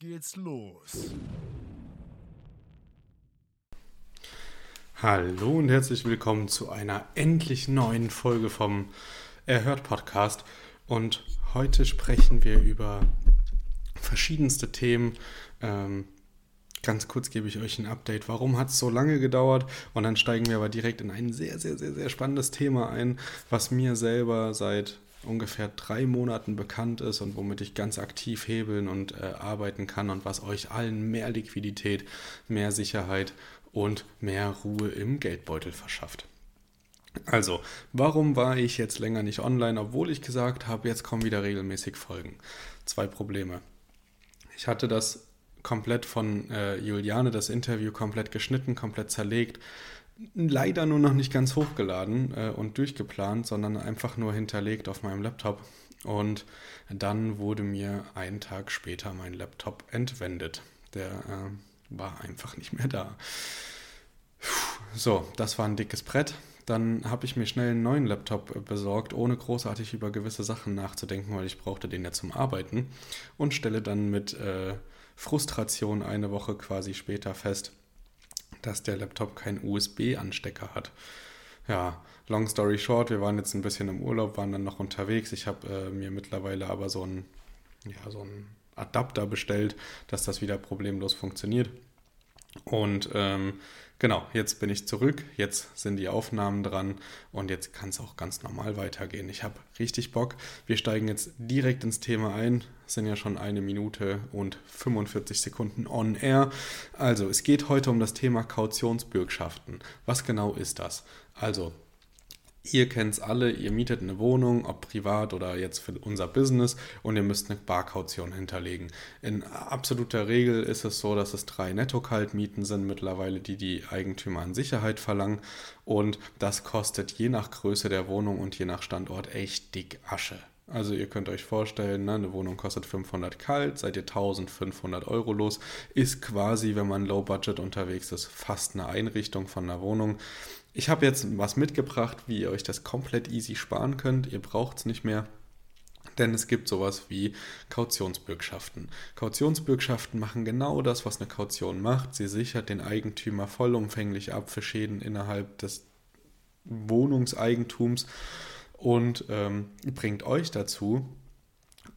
Geht's los. Hallo und herzlich willkommen zu einer endlich neuen Folge vom Erhört Podcast. Und heute sprechen wir über verschiedenste Themen. Ähm, ganz kurz gebe ich euch ein Update. Warum hat es so lange gedauert? Und dann steigen wir aber direkt in ein sehr, sehr, sehr, sehr spannendes Thema ein, was mir selber seit ungefähr drei Monaten bekannt ist und womit ich ganz aktiv hebeln und äh, arbeiten kann und was euch allen mehr Liquidität, mehr Sicherheit und mehr Ruhe im Geldbeutel verschafft. Also, warum war ich jetzt länger nicht online, obwohl ich gesagt habe, jetzt kommen wieder regelmäßig Folgen? Zwei Probleme. Ich hatte das komplett von äh, Juliane, das Interview komplett geschnitten, komplett zerlegt leider nur noch nicht ganz hochgeladen äh, und durchgeplant, sondern einfach nur hinterlegt auf meinem Laptop. Und dann wurde mir einen Tag später mein Laptop entwendet. Der äh, war einfach nicht mehr da. So, das war ein dickes Brett. Dann habe ich mir schnell einen neuen Laptop äh, besorgt, ohne großartig über gewisse Sachen nachzudenken, weil ich brauchte den ja zum Arbeiten. Und stelle dann mit äh, Frustration eine Woche quasi später fest, dass der Laptop keinen USB-Anstecker hat. Ja, long story short, wir waren jetzt ein bisschen im Urlaub, waren dann noch unterwegs. Ich habe äh, mir mittlerweile aber so ein, ja, so Adapter bestellt, dass das wieder problemlos funktioniert. Und ähm, genau, jetzt bin ich zurück, jetzt sind die Aufnahmen dran und jetzt kann es auch ganz normal weitergehen. Ich habe richtig Bock. Wir steigen jetzt direkt ins Thema ein. Es sind ja schon eine Minute und 45 Sekunden on air. Also, es geht heute um das Thema Kautionsbürgschaften. Was genau ist das? Also, Ihr kennt es alle, ihr mietet eine Wohnung, ob privat oder jetzt für unser Business und ihr müsst eine Barkaution hinterlegen. In absoluter Regel ist es so, dass es drei Netto-Kaltmieten sind mittlerweile, die die Eigentümer an Sicherheit verlangen und das kostet je nach Größe der Wohnung und je nach Standort echt dick Asche. Also ihr könnt euch vorstellen, ne, eine Wohnung kostet 500 kalt, seid ihr 1500 Euro los, ist quasi, wenn man low budget unterwegs ist, fast eine Einrichtung von einer Wohnung. Ich habe jetzt was mitgebracht, wie ihr euch das komplett easy sparen könnt. Ihr braucht es nicht mehr. Denn es gibt sowas wie Kautionsbürgschaften. Kautionsbürgschaften machen genau das, was eine Kaution macht. Sie sichert den Eigentümer vollumfänglich ab für Schäden innerhalb des Wohnungseigentums und ähm, bringt euch dazu,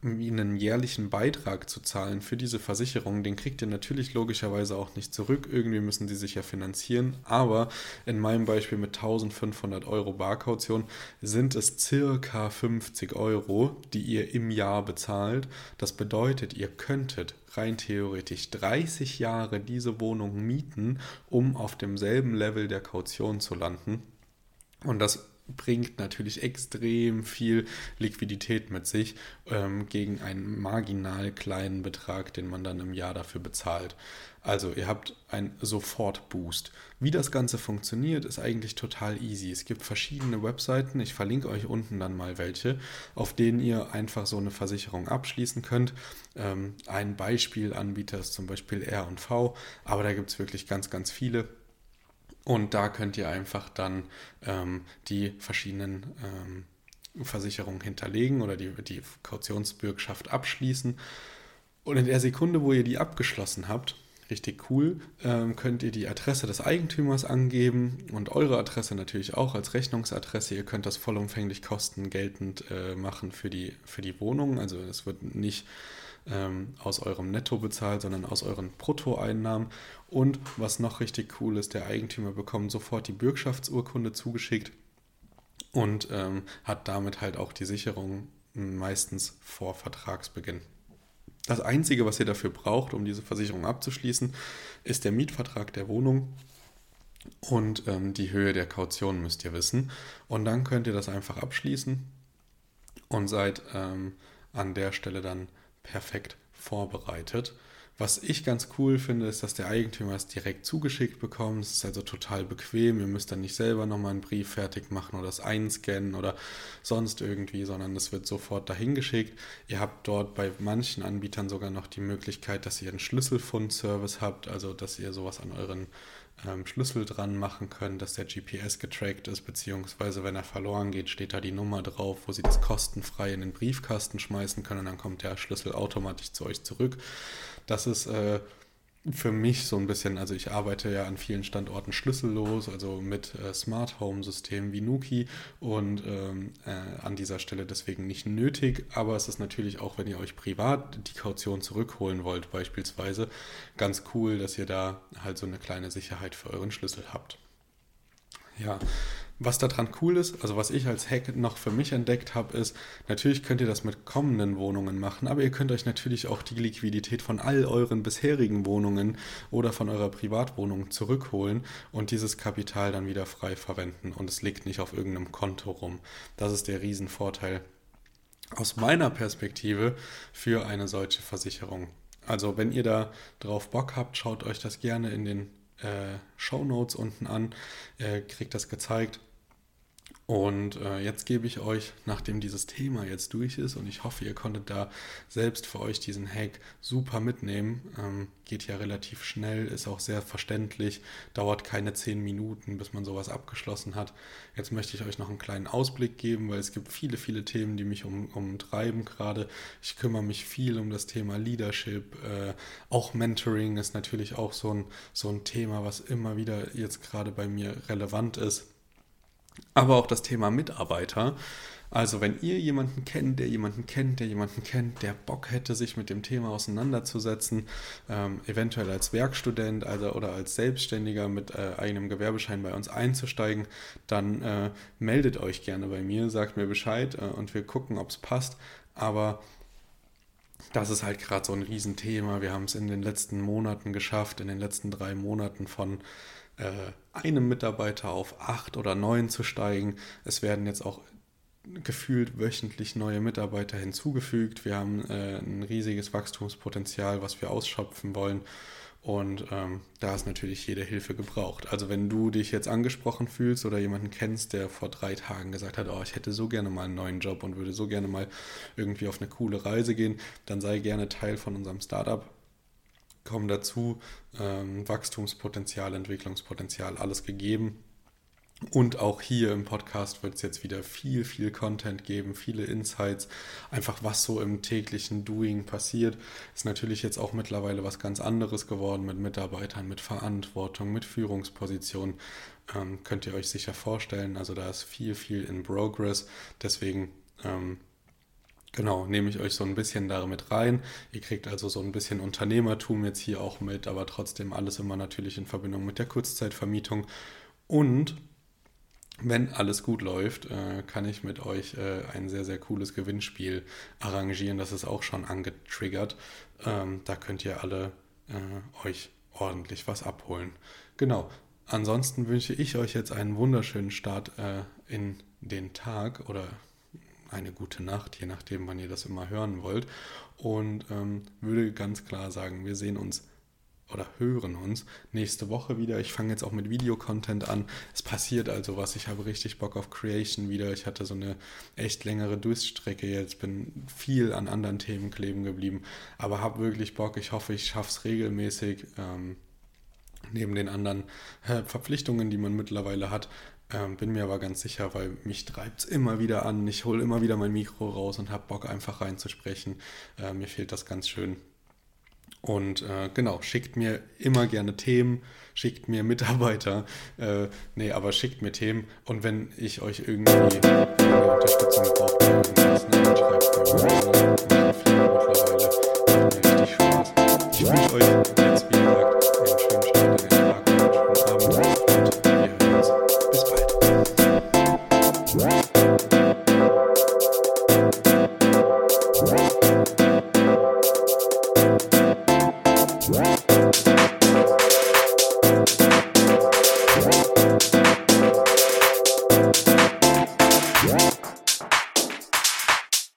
einen jährlichen Beitrag zu zahlen für diese Versicherung, den kriegt ihr natürlich logischerweise auch nicht zurück. Irgendwie müssen sie sich ja finanzieren. Aber in meinem Beispiel mit 1500 Euro Barkaution sind es circa 50 Euro, die ihr im Jahr bezahlt. Das bedeutet, ihr könntet rein theoretisch 30 Jahre diese Wohnung mieten, um auf demselben Level der Kaution zu landen. Und das bringt natürlich extrem viel Liquidität mit sich ähm, gegen einen marginal kleinen Betrag, den man dann im Jahr dafür bezahlt. Also ihr habt einen Sofort-Boost. Wie das Ganze funktioniert, ist eigentlich total easy. Es gibt verschiedene Webseiten, ich verlinke euch unten dann mal welche, auf denen ihr einfach so eine Versicherung abschließen könnt. Ähm, ein Beispielanbieter ist zum Beispiel R&V, aber da gibt es wirklich ganz, ganz viele. Und da könnt ihr einfach dann ähm, die verschiedenen ähm, Versicherung hinterlegen oder die, die Kautionsbürgschaft abschließen. Und in der Sekunde, wo ihr die abgeschlossen habt, richtig cool, ähm, könnt ihr die Adresse des Eigentümers angeben und eure Adresse natürlich auch als Rechnungsadresse. Ihr könnt das vollumfänglich kostengeltend äh, machen für die, für die Wohnung. Also es wird nicht ähm, aus eurem Netto bezahlt, sondern aus euren Bruttoeinnahmen. Und was noch richtig cool ist, der Eigentümer bekommt sofort die Bürgschaftsurkunde zugeschickt und ähm, hat damit halt auch die Sicherung meistens vor Vertragsbeginn. Das Einzige, was ihr dafür braucht, um diese Versicherung abzuschließen, ist der Mietvertrag der Wohnung und ähm, die Höhe der Kaution müsst ihr wissen. Und dann könnt ihr das einfach abschließen und seid ähm, an der Stelle dann perfekt vorbereitet. Was ich ganz cool finde, ist, dass der Eigentümer es direkt zugeschickt bekommt. Es ist also total bequem. Ihr müsst dann nicht selber nochmal einen Brief fertig machen oder das einscannen oder sonst irgendwie, sondern es wird sofort dahin geschickt. Ihr habt dort bei manchen Anbietern sogar noch die Möglichkeit, dass ihr einen Schlüsselfund-Service habt, also dass ihr sowas an euren ähm, Schlüssel dran machen könnt, dass der GPS getrackt ist, beziehungsweise wenn er verloren geht, steht da die Nummer drauf, wo sie das kostenfrei in den Briefkasten schmeißen können und dann kommt der Schlüssel automatisch zu euch zurück. Das ist äh, für mich so ein bisschen, also ich arbeite ja an vielen Standorten schlüssellos, also mit äh, Smart Home Systemen wie Nuki und ähm, äh, an dieser Stelle deswegen nicht nötig, aber es ist natürlich auch, wenn ihr euch privat die Kaution zurückholen wollt, beispielsweise, ganz cool, dass ihr da halt so eine kleine Sicherheit für euren Schlüssel habt. Ja, was daran cool ist, also was ich als Hack noch für mich entdeckt habe, ist, natürlich könnt ihr das mit kommenden Wohnungen machen, aber ihr könnt euch natürlich auch die Liquidität von all euren bisherigen Wohnungen oder von eurer Privatwohnung zurückholen und dieses Kapital dann wieder frei verwenden und es liegt nicht auf irgendeinem Konto rum. Das ist der Riesenvorteil aus meiner Perspektive für eine solche Versicherung. Also wenn ihr da drauf Bock habt, schaut euch das gerne in den äh, Show Notes unten an, äh, kriegt das gezeigt. Und äh, jetzt gebe ich euch, nachdem dieses Thema jetzt durch ist, und ich hoffe, ihr konntet da selbst für euch diesen Hack super mitnehmen. Ähm, geht ja relativ schnell, ist auch sehr verständlich, dauert keine zehn Minuten, bis man sowas abgeschlossen hat. Jetzt möchte ich euch noch einen kleinen Ausblick geben, weil es gibt viele, viele Themen, die mich um, umtreiben gerade. Ich kümmere mich viel um das Thema Leadership. Äh, auch Mentoring ist natürlich auch so ein, so ein Thema, was immer wieder jetzt gerade bei mir relevant ist aber auch das Thema Mitarbeiter. Also wenn ihr jemanden kennt, der jemanden kennt, der jemanden kennt, der Bock hätte, sich mit dem Thema auseinanderzusetzen, ähm, eventuell als Werkstudent also, oder als Selbstständiger mit äh, eigenem Gewerbeschein bei uns einzusteigen, dann äh, meldet euch gerne bei mir, sagt mir Bescheid äh, und wir gucken, ob es passt. Aber das ist halt gerade so ein Riesenthema. Wir haben es in den letzten Monaten geschafft, in den letzten drei Monaten von einem Mitarbeiter auf acht oder neun zu steigen. Es werden jetzt auch gefühlt wöchentlich neue Mitarbeiter hinzugefügt. Wir haben äh, ein riesiges Wachstumspotenzial, was wir ausschöpfen wollen. Und ähm, da ist natürlich jede Hilfe gebraucht. Also wenn du dich jetzt angesprochen fühlst oder jemanden kennst, der vor drei Tagen gesagt hat, oh, ich hätte so gerne mal einen neuen Job und würde so gerne mal irgendwie auf eine coole Reise gehen, dann sei gerne Teil von unserem Startup kommen dazu ähm, Wachstumspotenzial, Entwicklungspotenzial, alles gegeben. Und auch hier im Podcast wird es jetzt wieder viel, viel Content geben, viele Insights, einfach was so im täglichen Doing passiert. Ist natürlich jetzt auch mittlerweile was ganz anderes geworden mit Mitarbeitern, mit Verantwortung, mit Führungspositionen. Ähm, könnt ihr euch sicher vorstellen. Also da ist viel, viel in Progress. Deswegen ähm, Genau, nehme ich euch so ein bisschen damit rein. Ihr kriegt also so ein bisschen Unternehmertum jetzt hier auch mit, aber trotzdem alles immer natürlich in Verbindung mit der Kurzzeitvermietung. Und wenn alles gut läuft, äh, kann ich mit euch äh, ein sehr, sehr cooles Gewinnspiel arrangieren. Das ist auch schon angetriggert. Ähm, da könnt ihr alle äh, euch ordentlich was abholen. Genau. Ansonsten wünsche ich euch jetzt einen wunderschönen Start in den Tag oder eine gute Nacht, je nachdem, wann ihr das immer hören wollt. Und ähm, würde ganz klar sagen, wir sehen uns oder hören uns nächste Woche wieder. Ich fange jetzt auch mit Videocontent an. Es passiert also was. Ich habe richtig Bock auf Creation wieder. Ich hatte so eine echt längere Durststrecke jetzt, bin viel an anderen Themen kleben geblieben, aber habe wirklich Bock. Ich hoffe, ich schaffe es regelmäßig. Ähm, neben den anderen äh, Verpflichtungen, die man mittlerweile hat, Ähm, bin mir aber ganz sicher, weil mich treibt es immer wieder an. Ich hole immer wieder mein Mikro raus und habe Bock, einfach reinzusprechen. Äh, mir fehlt das ganz schön. Und äh, genau, schickt mir immer gerne Themen, schickt mir Mitarbeiter. Äh, nee, aber schickt mir Themen. Und wenn ich euch irgendwie Unterstützung brauche dann schreibt mir. Ich mittlerweile. Macht mir richtig Spaß. Ich wünsche euch jetzt, wie